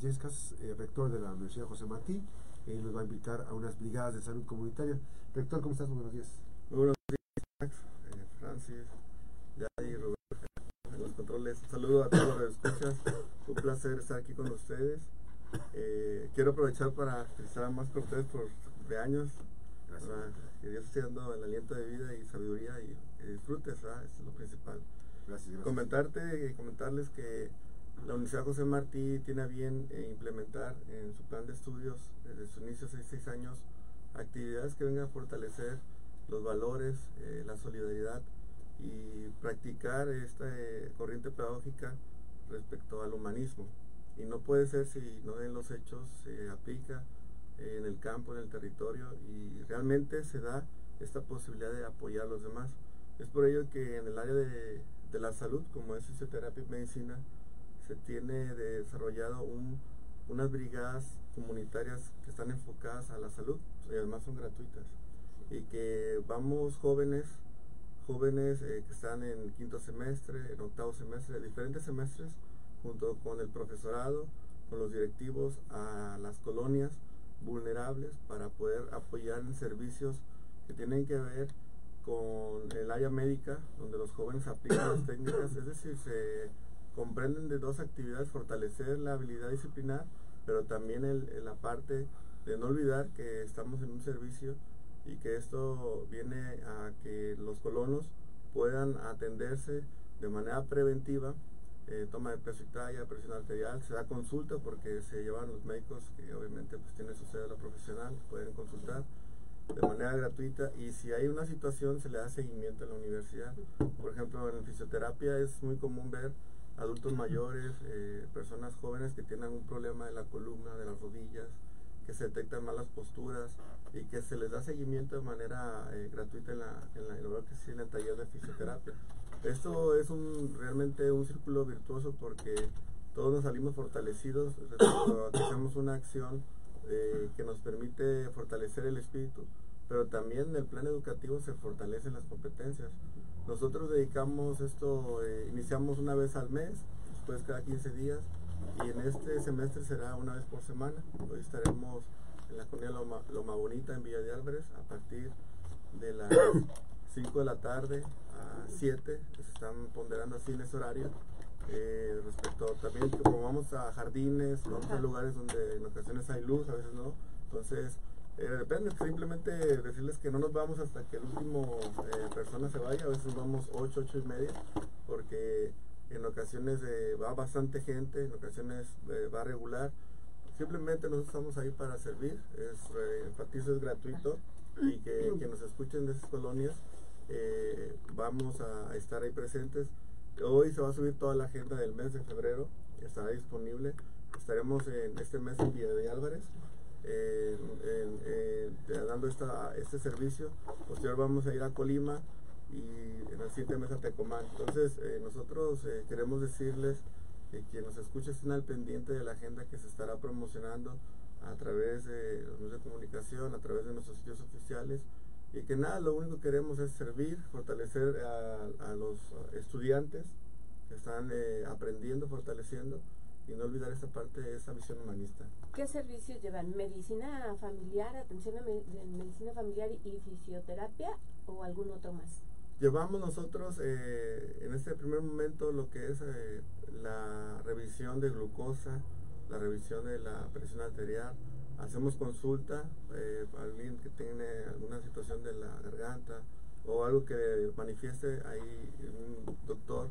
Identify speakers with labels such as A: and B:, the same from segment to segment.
A: Yescas, eh, rector de la Universidad José Martí, y nos va a invitar a unas brigadas de salud comunitaria. Rector, ¿cómo estás? buenos días.
B: Muy buenos días, eh, Francis, Yadi, Roberto, en los controles. Un saludo a todos los que escuchas. Un placer estar aquí con ustedes. Eh, quiero aprovechar para felicitar más por ustedes por cumpleaños. Para que Dios esté dando el aliento de vida y sabiduría y que disfrutes, ¿verdad? Eso es lo principal.
A: Gracias, gracias.
B: Comentarte y comentarles que la Universidad José Martí tiene a bien eh, implementar en su plan de estudios desde su inicio hace seis años actividades que vengan a fortalecer los valores, eh, la solidaridad y practicar esta eh, corriente pedagógica respecto al humanismo. Y no puede ser si no en los hechos se aplica en el campo, en el territorio y realmente se da esta posibilidad de apoyar a los demás. Es por ello que en el área de, de la salud, como es fisioterapia y medicina, se tiene desarrollado un, unas brigadas comunitarias que están enfocadas a la salud y además son gratuitas. Y que vamos jóvenes jóvenes eh, que están en quinto semestre, en octavo semestre, diferentes semestres, junto con el profesorado, con los directivos, a las colonias vulnerables para poder apoyar en servicios que tienen que ver con el área médica, donde los jóvenes aplican las técnicas, es decir, se comprenden de dos actividades, fortalecer la habilidad disciplinar, pero también la parte de no olvidar que estamos en un servicio y que esto viene a que los colonos puedan atenderse de manera preventiva, eh, toma de peso y talla, presión arterial, se da consulta porque se llevan los médicos que obviamente pues tienen su cédula profesional, pueden consultar de manera gratuita y si hay una situación se le da seguimiento en la universidad. Por ejemplo, en fisioterapia es muy común ver adultos mayores, eh, personas jóvenes que tienen un problema de la columna, de las rodillas, que se detectan malas posturas y que se les da seguimiento de manera eh, gratuita en, la, en, la, en el taller de fisioterapia. Esto es un, realmente un círculo virtuoso porque todos nos salimos fortalecidos respecto a hacemos una acción eh, que nos permite fortalecer el espíritu, pero también en el plan educativo se fortalecen las competencias. Nosotros dedicamos esto, eh, iniciamos una vez al mes, después cada 15 días, y en este semestre será una vez por semana. Hoy estaremos en la colonia Loma, Loma Bonita, en Villa de Álvarez, a partir de las 5 de la tarde a 7, se están ponderando así en ese horario. Eh, respecto también como vamos a jardines, vamos a lugares donde en ocasiones hay luz, a veces no, entonces eh, depende, simplemente decirles que no nos vamos hasta que el último eh, persona se vaya, a veces vamos 8, 8 y media, porque en ocasiones eh, va bastante gente, en ocasiones va regular. Simplemente nosotros estamos ahí para servir, es, enfatizo es gratuito y que, que, nos escuchen de esas colonias, vamos a, estar ahí presentes. Hoy se va a subir toda la agenda del mes de febrero, estará disponible. Estaremos en este mes en Villa de Álvarez dando esta, este servicio. Posterior vamos a ir a Colima y en el siguiente mes a Tecomán. Entonces, eh, nosotros eh, queremos decirles que quien nos escuche estén al pendiente de la agenda que se estará promocionando a través de los medios de comunicación, a través de nuestros sitios oficiales. Y que nada, lo único que queremos es servir, fortalecer a, a los estudiantes que están eh, aprendiendo, fortaleciendo y no olvidar esta parte de esa visión humanista.
C: ¿Qué servicios llevan? ¿Medicina familiar, atención a me medicina familiar y fisioterapia o algún otro más?
B: Llevamos nosotros eh, en este primer momento lo que es eh, la revisión de glucosa, la revisión de la presión arterial, hacemos consulta eh, para alguien que tiene alguna situación de la garganta o algo que manifieste ahí un doctor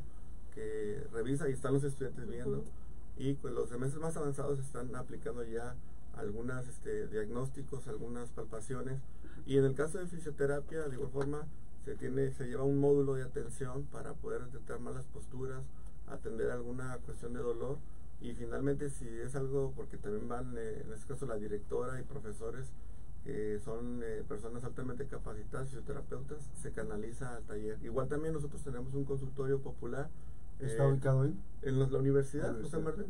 B: que revisa y están los estudiantes viendo. Uh -huh y pues los semestres más avanzados están aplicando ya algunos este, diagnósticos, algunas palpaciones y en el caso de fisioterapia de igual forma se tiene se lleva un módulo de atención para poder detectar malas posturas, atender alguna cuestión de dolor y finalmente si es algo porque también van eh, en este caso la directora y profesores que son eh, personas altamente capacitadas fisioterapeutas se canaliza al taller. Igual también nosotros tenemos un consultorio popular
A: ¿Está eh, ubicado ahí?
B: En la, la universidad, la José Martín,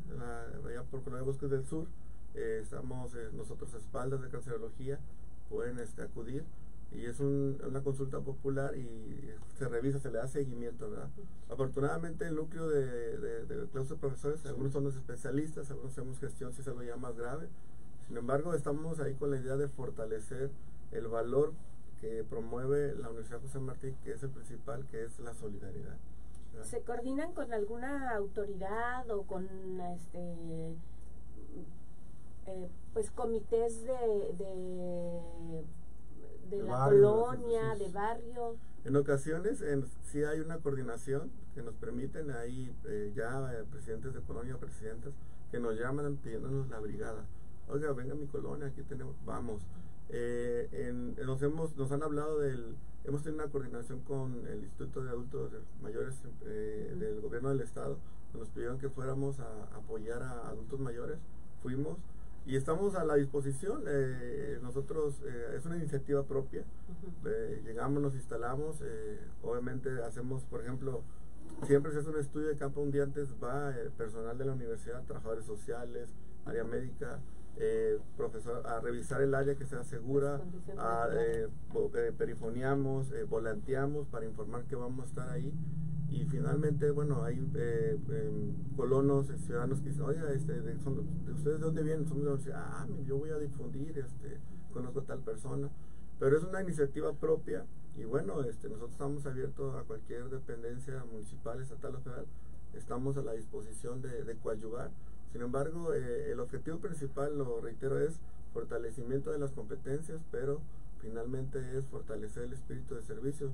B: allá por Colonia Bosques del Sur. Eh, estamos eh, nosotros a espaldas de cancerología, pueden este, acudir y es una consulta popular y se revisa, se le da seguimiento, ¿verdad? Afortunadamente el núcleo de, de, de profesores, algunos son los especialistas, algunos hacemos gestión si es algo ya más grave. Sin embargo, estamos ahí con la idea de fortalecer el valor que promueve la Universidad José Martí, que es el principal, que es la solidaridad.
C: ¿Se coordinan con alguna autoridad o con este eh, pues comités de, de de, la colonia, de barrio.
B: En ocasiones en, sí hay una coordinación que nos permiten ahí eh, ya eh, presidentes de colonia o presidentes que nos llaman pidiéndonos la brigada. Oiga, venga a mi colonia, aquí tenemos, vamos. Eh, en, nos, hemos, nos han hablado del, hemos tenido una coordinación con el Instituto de Adultos Mayores del Gobierno del Estado, nos pidieron que fuéramos a apoyar a adultos mayores, fuimos, y estamos a la disposición. Eh, nosotros, eh, es una iniciativa propia. Eh, llegamos, nos instalamos, obviamente hacemos, por ejemplo, siempre se hace un estudio de campo un día antes, va personal de la universidad, trabajadores sociales, área médica, profesor, a revisar el área que sea segura, a, perifoniamos, volanteamos para informar que vamos a estar ahí y finalmente, bueno, hay eh, em, colonos, eh, ciudadanos que dicen, oiga, este, de, ¿ustedes de dónde vienen? Son de ah, yo voy a difundir, este, conozco a tal persona. Pero es una iniciativa propia y bueno, este, nosotros estamos abiertos a cualquier dependencia municipal, estatal o federal. Estamos a la disposición de, de coadyuvar. Sin embargo, eh, el objetivo principal, lo reitero, es fortalecimiento de las competencias, pero finalmente es fortalecer el espíritu de servicio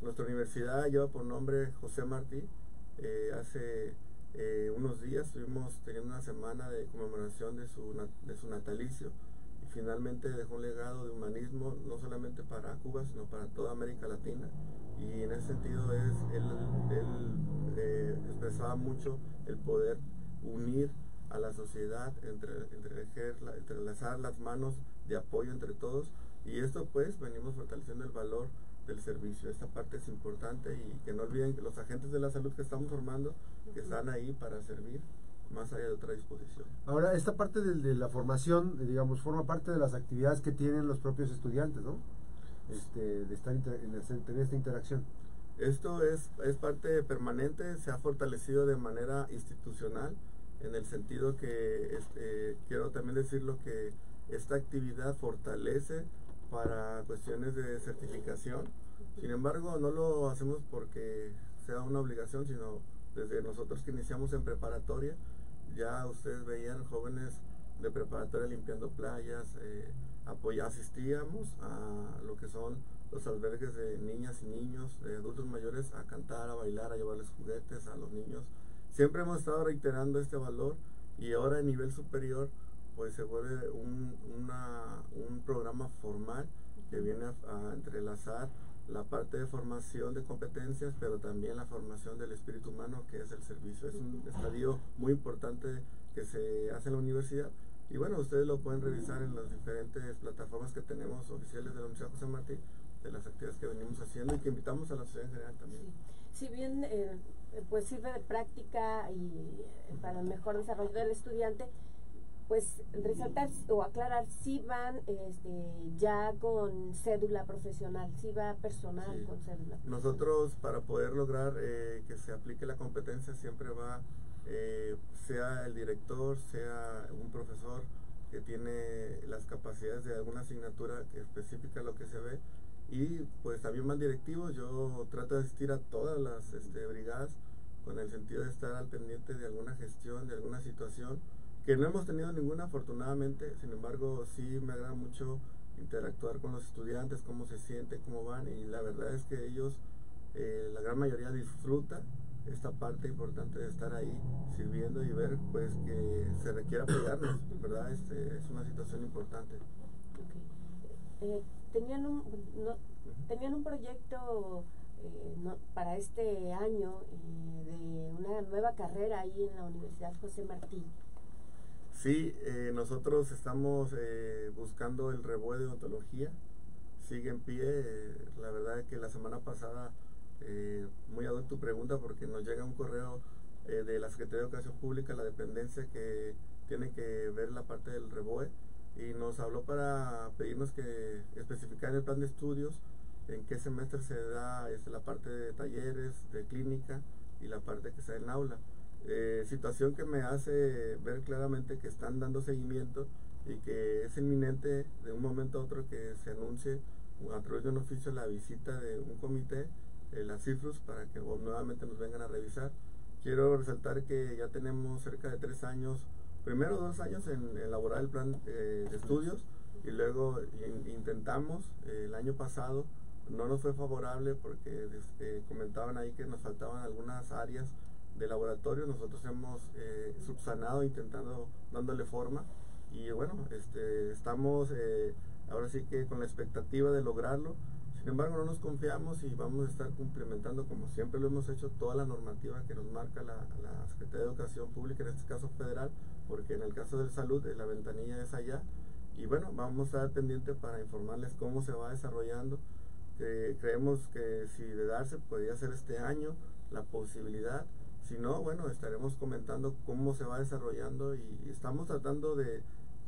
B: nuestra universidad lleva por nombre José Martí. Eh, hace eh, unos días estuvimos teniendo una semana de conmemoración de su, de su natalicio y finalmente dejó un legado de humanismo no solamente para Cuba, sino para toda América Latina. Y en ese sentido es, él, expresaba mucho el poder unir a la sociedad, entre, entre, entrelazar las manos de apoyo entre todos. Y esto pues venimos fortaleciendo el valor del servicio. Esta parte es importante y que no olviden que los agentes de la salud que estamos formando, que están ahí para servir más allá de otra disposición.
A: Ahora, esta parte de, la formación, digamos, forma parte de las actividades que tienen los propios estudiantes, ¿no? Este, de estar en, tener esta interacción.
B: Esto es, es parte permanente, se ha fortalecido de manera institucional, en el sentido que este, quiero también decirlo que esta actividad fortalece para cuestiones de certificación. Sin embargo, no lo hacemos porque sea una obligación, sino desde nosotros que iniciamos en preparatoria, ya ustedes veían jóvenes de preparatoria limpiando playas, eh, asistíamos a lo que son los albergues de niñas y niños, de adultos mayores, a cantar, a bailar, a llevarles juguetes a los niños. Siempre hemos estado reiterando este valor y ahora a nivel superior pues se vuelve un, un programa formal que viene a, entrelazar la parte de formación de competencias, pero también la formación del espíritu humano, que es el servicio. Es un estadio muy importante que se hace en la universidad. Y bueno, ustedes lo pueden revisar en las diferentes plataformas que tenemos oficiales de la Universidad José Martí, de las actividades que venimos haciendo y que invitamos a la sociedad en general también.
C: Si bien eh, pues sirve de práctica y eh, para el mejor desarrollo del estudiante, pues resaltar o aclarar si van este, ya con cédula profesional, si va personal con cédula.
B: Nosotros para poder lograr eh, que se aplique la competencia siempre va, eh, sea el director, sea un profesor que tiene las capacidades de alguna asignatura que especifica lo que se ve y pues también más directivos, yo trato de asistir a todas las este, brigadas con el sentido de estar al pendiente de alguna gestión, de alguna situación que no hemos tenido ninguna afortunadamente, sin embargo sí me agrada mucho interactuar con los estudiantes, cómo se sienten, cómo van y la verdad es que ellos, eh, la gran mayoría disfruta esta parte importante de estar ahí sirviendo y ver pues que se requiere apoyarnos, ¿verdad? Este, es una situación importante.
C: Eh, tenían, un, tenían un proyecto eh, para este año de una nueva carrera ahí en la Universidad José Martí.
B: Sí, eh, nosotros estamos eh, buscando el reboe de odontología. Sigue en pie. Eh, la verdad es que la semana pasada, muy ad tu pregunta, porque nos llega un correo de la Secretaría de Educación Pública, la dependencia que tiene que ver la parte del reboe. Y nos habló para pedirnos que especificar el plan de estudios en qué semestre se da este, la parte de talleres, de clínica y la parte que está en aula. Eh, situación que me hace ver claramente que están dando seguimiento y que es inminente de un momento a otro que se anuncie a través de un oficio la visita de un comité, eh, la CIFRUS, para que nuevamente nos vengan a revisar. Quiero resaltar que ya tenemos cerca de tres años, primero dos años en elaborar el plan eh, de estudios y luego intentamos el año pasado no nos fue favorable porque este, comentaban ahí que nos faltaban algunas áreas de laboratorio. Nosotros hemos eh, subsanado intentando dándole forma y bueno, este, estamos eh, ahora sí que con la expectativa de lograrlo. Sin embargo, no nos confiamos y vamos a estar cumplimentando, como siempre lo hemos hecho, toda la normativa que nos marca la, Secretaría de Educación Pública, en este caso federal, porque en el caso de salud eh, la ventanilla es allá. Y bueno, vamos a estar pendientes para informarles cómo se va desarrollando creemos que si de darse podría ser este año la posibilidad. Si no, bueno, estaremos comentando cómo se va desarrollando y, estamos tratando de,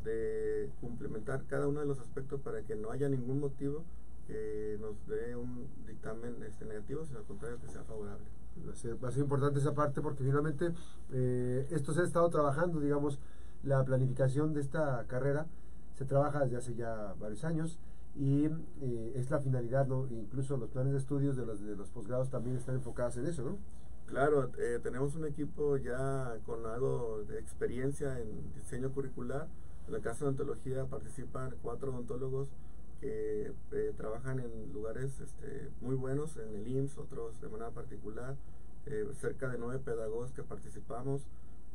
B: de, complementar cada uno de los aspectos para que no haya ningún motivo que nos dé un dictamen este, negativo, sino al contrario que sea favorable.
A: Va a ser, va a ser importante esa parte porque finalmente eh, esto se ha estado trabajando, digamos, la planificación de esta carrera se trabaja desde hace ya varios años y eh, es la finalidad, ¿no? Incluso los planes de estudios de los, de los posgrados también están enfocados en eso, ¿no?
B: Claro, eh, tenemos un equipo ya con algo de experiencia en diseño curricular. En el caso de ontología participan cuatro odontólogos que eh, trabajan en lugares este, muy buenos, en el IMSS, otros de manera particular, cerca de nueve pedagogos que participamos.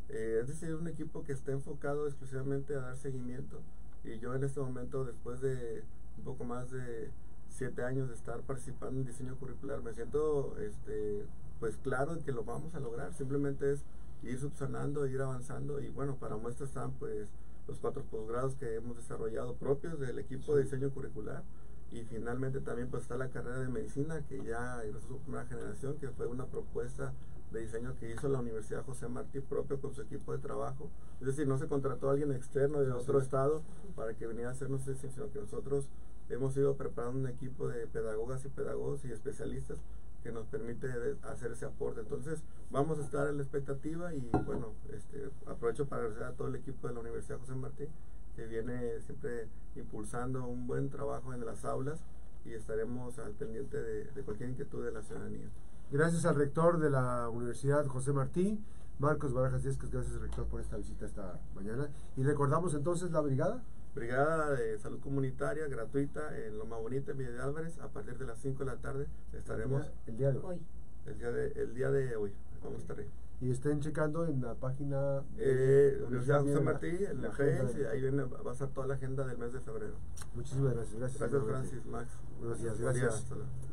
B: es decir, un equipo que está enfocado exclusivamente a dar seguimiento. Y yo en este momento, después de un poco más de siete años de estar participando en diseño curricular, me siento este, pues claro en que lo vamos a lograr. Simplemente es ir subsanando, ir avanzando y bueno, para muestra están pues los cuatro posgrados que hemos desarrollado propios del equipo de diseño curricular. Y finalmente también pues está la carrera de medicina que ya ingresó su primera generación que fue una propuesta de diseño que hizo la Universidad José Martí propio con su equipo de trabajo. Es decir, no se contrató a alguien externo de otro estado para que viniera a hacernos eso, sino que nosotros hemos ido preparando un equipo de pedagogas y pedagogos y especialistas que nos permite hacer ese aporte. Entonces, vamos a estar en la expectativa y bueno, este, aprovecho para agradecer a todo el equipo de la Universidad José Martí que viene siempre impulsando un buen trabajo en las aulas y estaremos al pendiente de cualquier inquietud de la ciudadanía.
A: Gracias al rector de la Universidad José Martí, Marcos Barajas Díaz, gracias rector por esta visita esta mañana. Y recordamos entonces la brigada.
B: Brigada de Salud Comunitaria gratuita en Loma Bonita, en Villa de Álvarez, a partir de las 5 de la tarde estaremos.
A: El día, de hoy.
B: El día de, el día de hoy, vamos a estar ahí.
A: Y estén checando en la página
B: de eh, Universidad José Martí, en la Face, ahí viene, va a estar toda la agenda del mes de febrero.
A: Muchísimas gracias. Gracias,
B: gracias Francis, Max.
A: Gracias, gracias.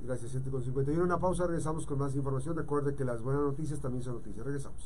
A: Gracias, 7 con 51. Una pausa, regresamos con más información. Recuerde que las buenas noticias también son noticias. Regresamos.